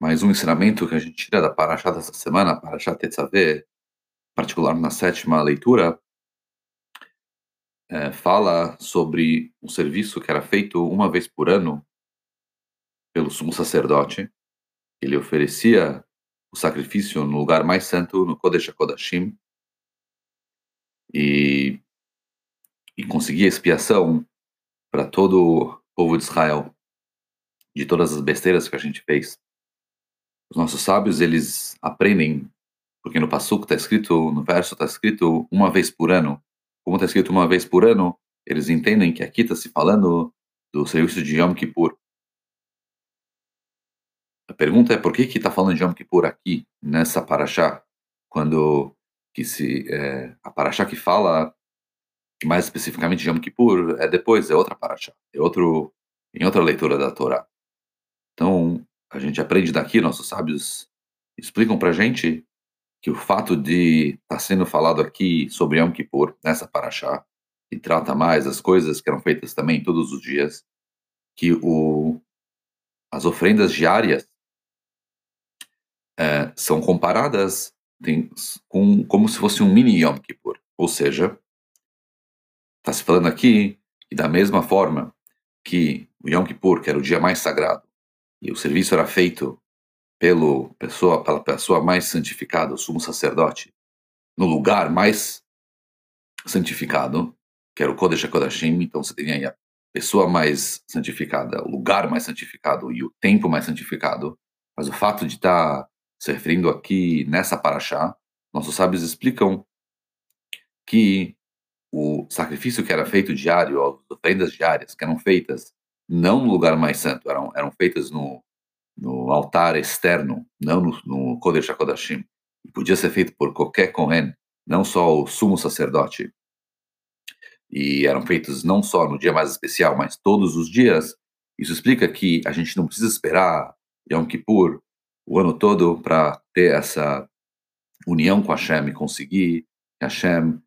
mais um ensinamento que a gente tira da Parashá dessa semana, Parashá Tetzaveh, particular na sétima leitura, é, fala sobre um serviço que era feito uma vez por ano pelo sumo sacerdote. Ele oferecia o sacrifício no lugar mais santo, no Kodesh HaKodashim, e, e conseguia expiação para todo o povo de Israel de todas as besteiras que a gente fez. Os nossos sábios, eles aprendem, porque no Passuco está escrito, no verso está escrito uma vez por ano. Como está escrito uma vez por ano, eles entendem que aqui está se falando do serviço de Yom Kippur. A pergunta é por que está falando de Yom Kippur aqui, nessa paraxá, quando que se, é, a paraxá que fala mais especificamente de Yom Kippur é depois, é outra paraxá, é outro, em outra leitura da Torá. Então, a gente aprende daqui, nossos sábios explicam para gente que o fato de estar tá sendo falado aqui sobre Yom Kippur, nessa paraxá, e trata mais as coisas que eram feitas também todos os dias, que o, as ofrendas diárias é, são comparadas tem, com, como se fosse um mini Yom Kippur. Ou seja, está se falando aqui que da mesma forma que o Yom Kippur, que era o dia mais sagrado, e o serviço era feito pelo pessoa, pela pessoa mais santificada, o sumo sacerdote, no lugar mais santificado, que era o Kodesh HaKodashim, então você tem aí a pessoa mais santificada, o lugar mais santificado e o tempo mais santificado, mas o fato de estar tá se referindo aqui nessa paraxá, nossos sábios explicam que o sacrifício que era feito diário, as ofrendas diárias que eram feitas não no lugar mais santo, eram, eram feitas no, no altar externo, não no, no Kodesh HaKodashim. Podia ser feito por qualquer Kohen, não só o sumo sacerdote. E eram feitos não só no dia mais especial, mas todos os dias. Isso explica que a gente não precisa esperar Yom Kippur o ano todo para ter essa união com Hashem e conseguir que Hashem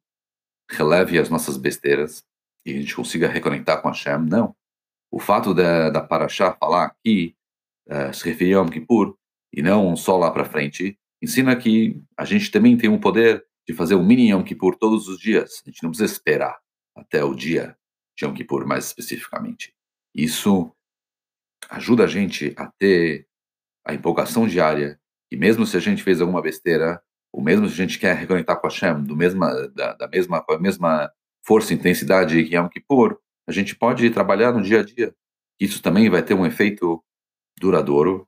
releve as nossas besteiras e a gente consiga reconectar com Hashem. Não. O fato da, da Parashá falar aqui, uh, se referir a Yom Kippur, e não só lá para frente, ensina que a gente também tem o poder de fazer um mini Yom Kippur todos os dias. A gente não precisa esperar até o dia de Yom Kippur, mais especificamente. Isso ajuda a gente a ter a empolgação diária, e mesmo se a gente fez alguma besteira, ou mesmo se a gente quer reconectar com a Hashem do mesma, da, da mesma, com a mesma força e intensidade que Yom Kippur, a gente pode trabalhar no dia a dia. Isso também vai ter um efeito duradouro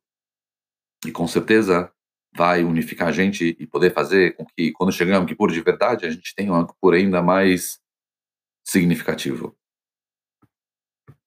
e com certeza vai unificar a gente e poder fazer com que quando chegar Yom Kippur de verdade, a gente tenha um Kippur ainda mais significativo.